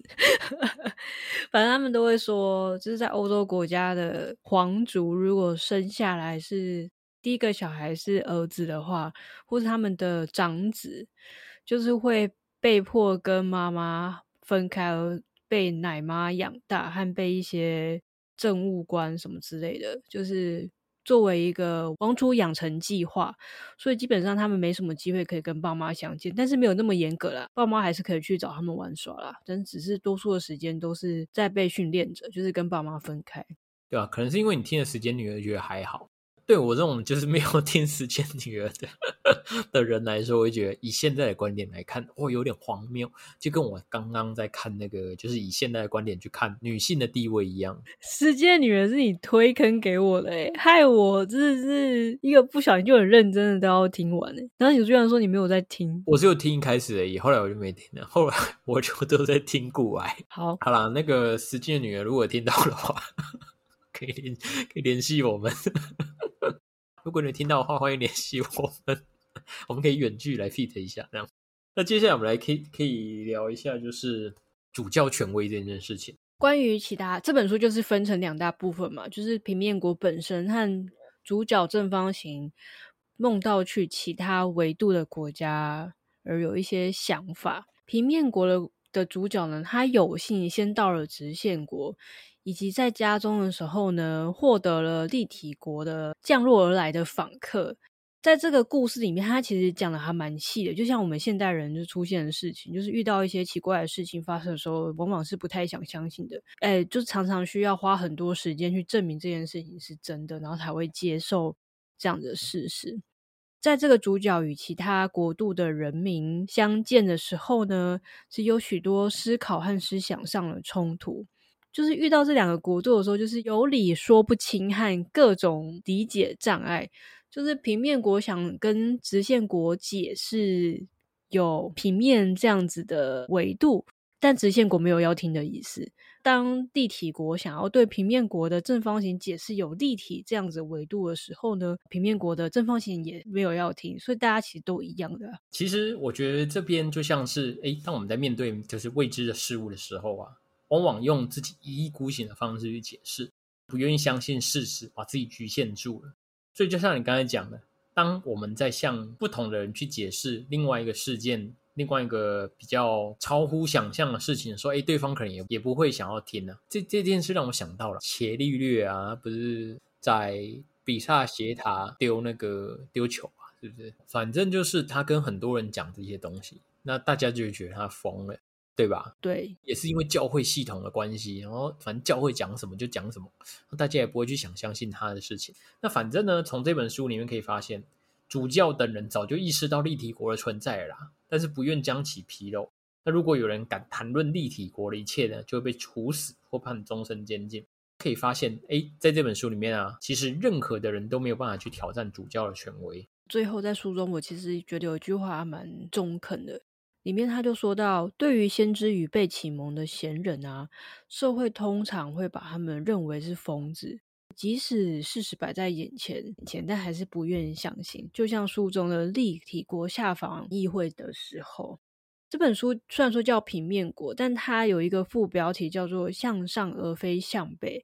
反正他们都会说，就是在欧洲国家的皇族，如果生下来是第一个小孩是儿子的话，或是他们的长子，就是会被迫跟妈妈。分开而被奶妈养大，和被一些政务官什么之类的，就是作为一个王储养成计划，所以基本上他们没什么机会可以跟爸妈相见，但是没有那么严格啦，爸妈还是可以去找他们玩耍啦，但只是多数的时间都是在被训练着，就是跟爸妈分开。对啊，可能是因为你听的时间，女儿觉得还好。对我这种就是没有听时间女儿的的人来说，我会觉得以现在的观点来看，哦，有点荒谬，就跟我刚刚在看那个，就是以现在的观点去看女性的地位一样。时间女儿是你推坑给我的，哎，害我真的是一个不小心就很认真的都要听完，哎，然后你居然说你没有在听，我只有听一开始而已，后来我就没听了，后来 我就都在听古癌。好，好了，那个时间女儿如果听到的话。可以联可以联系我们，如果你听到的话，欢迎联系我们，我们可以远距来 fit 一下这样。那接下来我们来可以可以聊一下，就是主教权威这件事情。关于其他这本书就是分成两大部分嘛，就是平面国本身和主角正方形梦到去其他维度的国家而有一些想法。平面国的的主角呢，他有幸先到了直线国。以及在家中的时候呢，获得了立体国的降落而来的访客。在这个故事里面，他其实讲的还蛮细的，就像我们现代人就出现的事情，就是遇到一些奇怪的事情发生的时候，往往是不太想相信的。哎，就常常需要花很多时间去证明这件事情是真的，然后才会接受这样的事实。在这个主角与其他国度的人民相见的时候呢，是有许多思考和思想上的冲突。就是遇到这两个国度的时候，就是有理说不清和各种理解障碍。就是平面国想跟直线国解释有平面这样子的维度，但直线国没有要听的意思。当立体国想要对平面国的正方形解释有立体这样子维度的时候呢，平面国的正方形也没有要听。所以大家其实都一样的。其实我觉得这边就像是，诶，当我们在面对就是未知的事物的时候啊。往往用自己一意孤行的方式去解释，不愿意相信事实，把自己局限住了。所以，就像你刚才讲的，当我们在向不同的人去解释另外一个事件、另外一个比较超乎想象的事情，说，哎，对方可能也也不会想要听呢。这这件事让我想到了伽利略啊，不是在比萨斜塔丢那个丢球啊，是不是？反正就是他跟很多人讲这些东西，那大家就觉得他疯了。对吧？对，也是因为教会系统的关系，然后反正教会讲什么就讲什么，大家也不会去想相信他的事情。那反正呢，从这本书里面可以发现，主教等人早就意识到立体国的存在了啦，但是不愿将其披露。那如果有人敢谈论立体国的一切呢，就会被处死或判终身监禁。可以发现，哎，在这本书里面啊，其实任何的人都没有办法去挑战主教的权威。最后在书中，我其实觉得有一句话蛮中肯的。里面他就说到，对于先知与被启蒙的贤人啊，社会通常会把他们认为是疯子，即使事实摆在眼前，前但还是不愿意相信。就像书中的立体国下访议会的时候，这本书虽然说叫平面国，但它有一个副标题叫做“向上而非向北”，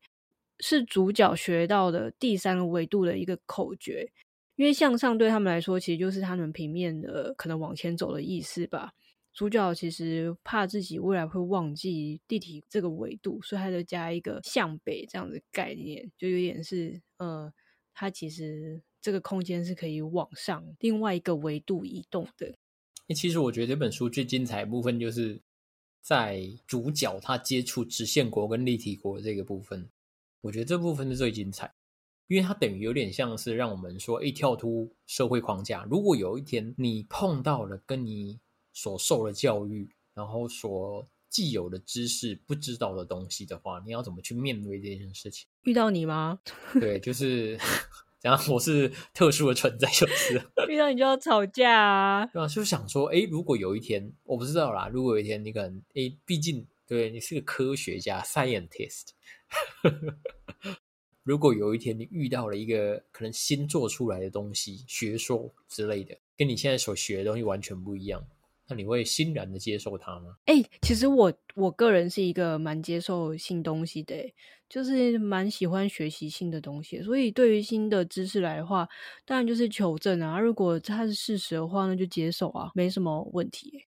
是主角学到的第三个维度的一个口诀。因为向上对他们来说，其实就是他们平面的可能往前走的意思吧。主角其实怕自己未来会忘记地体这个维度，所以他就加一个向北这样的概念，就有点是呃，他其实这个空间是可以往上另外一个维度移动的。那其实我觉得这本书最精彩的部分，就是在主角他接触直线国跟立体国这个部分，我觉得这部分是最精彩。因为它等于有点像是让我们说，哎，跳出社会框架。如果有一天你碰到了跟你所受的教育，然后所既有的知识不知道的东西的话，你要怎么去面对这件事情？遇到你吗？对，就是然后。我是特殊的存在，就是遇到你就要吵架啊。对啊，就想说，哎，如果有一天，我不知道啦。如果有一天你可能，哎，毕竟对你是个科学家，scientist。如果有一天你遇到了一个可能新做出来的东西、学说之类的，跟你现在所学的东西完全不一样，那你会欣然的接受它吗？哎，其实我我个人是一个蛮接受新东西的，就是蛮喜欢学习新的东西，所以对于新的知识来的话，当然就是求证啊。如果它是事实的话，那就接受啊，没什么问题。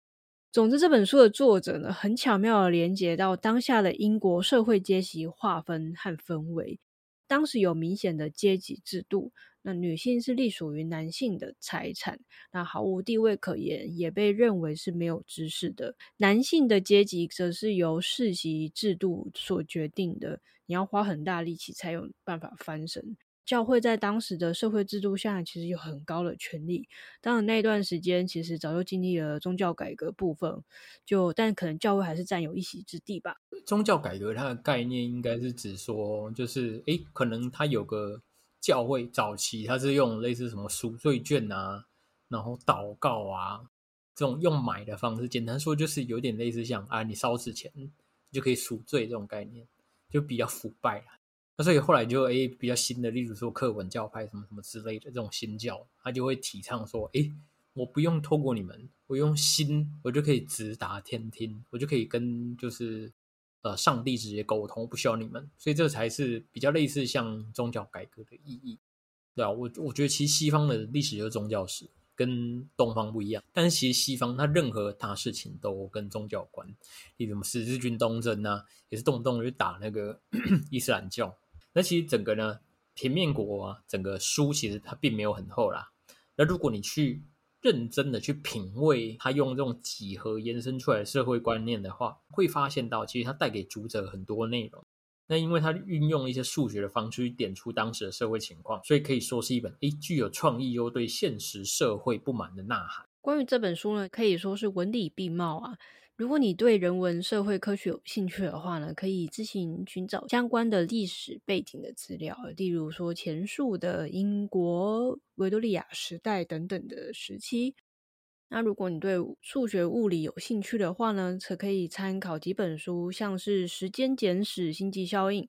总之，这本书的作者呢，很巧妙的连接到当下的英国社会阶级划分和氛围。当时有明显的阶级制度，那女性是隶属于男性的财产，那毫无地位可言，也被认为是没有知识的。男性的阶级则是由世袭制度所决定的，你要花很大力气才有办法翻身。教会在当时的社会制度下，其实有很高的权力。当然，那段时间其实早就经历了宗教改革部分，就但可能教会还是占有一席之地吧。宗教改革它的概念应该是指说，就是诶，可能它有个教会早期，它是用类似什么赎罪券啊，然后祷告啊这种用买的方式。简单说，就是有点类似像啊，你烧纸钱就可以赎罪这种概念，就比较腐败了。那 所以后来就诶比较新的，例如说课文教派什么什么之类的这种新教，他就会提倡说，诶，我不用透过你们，我用心，我就可以直达天听，我就可以跟就是呃上帝直接沟通，不需要你们。所以这才是比较类似像宗教改革的意义，对啊，我我觉得其实西方的历史就是宗教史，跟东方不一样。但是其实西方它任何大事情都跟宗教有关，例如什么十字军东征啊，也是动不动就打那个 伊斯兰教。那其实整个呢，平面国啊，整个书其实它并没有很厚啦。那如果你去认真的去品味他用这种几何延伸出来社会观念的话，会发现到其实他带给读者很多内容。那因为他运用一些数学的方式去点出当时的社会情况，所以可以说是一本诶具有创意又对现实社会不满的呐喊。关于这本书呢，可以说是文理并茂啊。如果你对人文社会科学有兴趣的话呢，可以自行寻找相关的历史背景的资料，例如说前述的英国维多利亚时代等等的时期。那如果你对数学物理有兴趣的话呢，则可以参考几本书，像是《时间简史》《星际效应》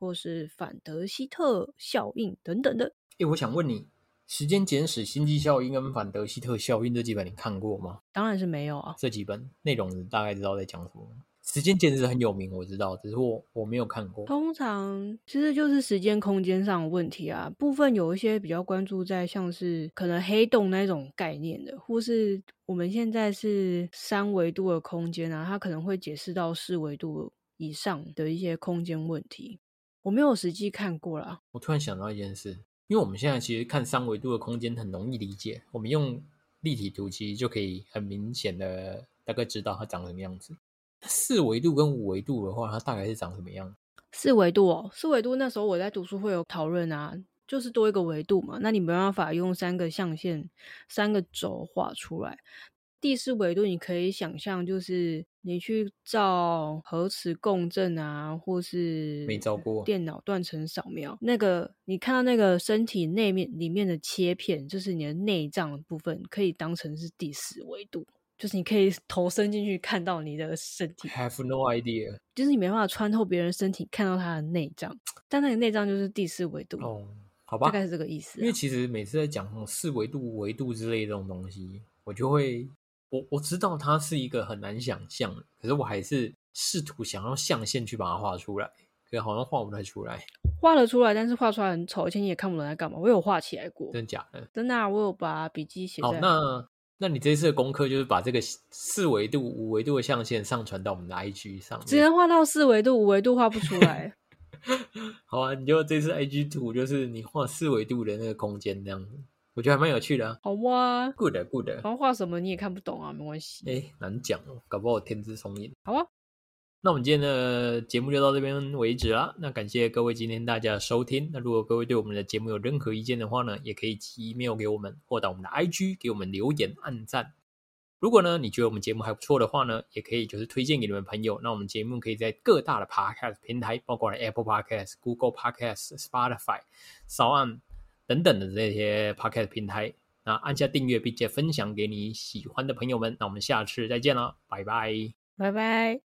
或是《反德希特效应》等等的。诶，我想问你。时间简史、星际效应跟反德西特效应这几本你看过吗？当然是没有啊。这几本内容你大概知道在讲什么？时间简史很有名，我知道，只是我我没有看过。通常其实就是时间空间上的问题啊。部分有一些比较关注在像是可能黑洞那种概念的，或是我们现在是三维度的空间啊，它可能会解释到四维度以上的一些空间问题。我没有实际看过啦。我突然想到一件事。因为我们现在其实看三维度的空间很容易理解，我们用立体图其实就可以很明显的大概知道它长什么样子。四维度跟五维度的话，它大概是长什么样？四维度哦，四维度那时候我在读书会有讨论啊，就是多一个维度嘛，那你没办法用三个象限、三个轴画出来。第四维度，你可以想象，就是你去照核磁共振啊，或是没照过电脑断层扫描，那个你看到那个身体内面里面的切片，就是你的内脏部分，可以当成是第四维度，就是你可以投身进去看到你的身体。Have no idea，就是你没办法穿透别人身体看到他的内脏，但那个内脏就是第四维度哦，好吧，大概是这个意思。因为其实每次在讲四维度、五维度之类这种东西，我就会。我我知道它是一个很难想象，可是我还是试图想要象限去把它画出来。可是好像画不太出来，画了出来，但是画出来很丑，而且你也看不懂在干嘛。我有画起来过，真的假的？真的、啊，我有把笔记写好，在。那那你这次的功课就是把这个四维度、五维度的象限上传到我们的 IG 上面。只能画到四维度，五维度画不出来。好啊，你就这次 IG 图就是你画四维度的那个空间这样子，我觉得还蛮有趣的啊。好哇，Good good，然后画什么你也看不懂啊，没关系。哎，难讲哦，搞不好我天资聪颖。好啊，那我们今天的节目就到这边为止啦。那感谢各位今天大家的收听。那如果各位对我们的节目有任何意见的话呢，也可以寄 email 给我们，或到我们的 IG 给我们留言、按赞。如果呢你觉得我们节目还不错的话呢，也可以就是推荐给你们朋友。那我们节目可以在各大的 podcast 平台，包括了 Apple Podcast、Google Podcast、Spotify、s o n 等等的这些 Pocket 平台，那按下订阅，并且分享给你喜欢的朋友们。那我们下次再见了，拜拜。拜拜。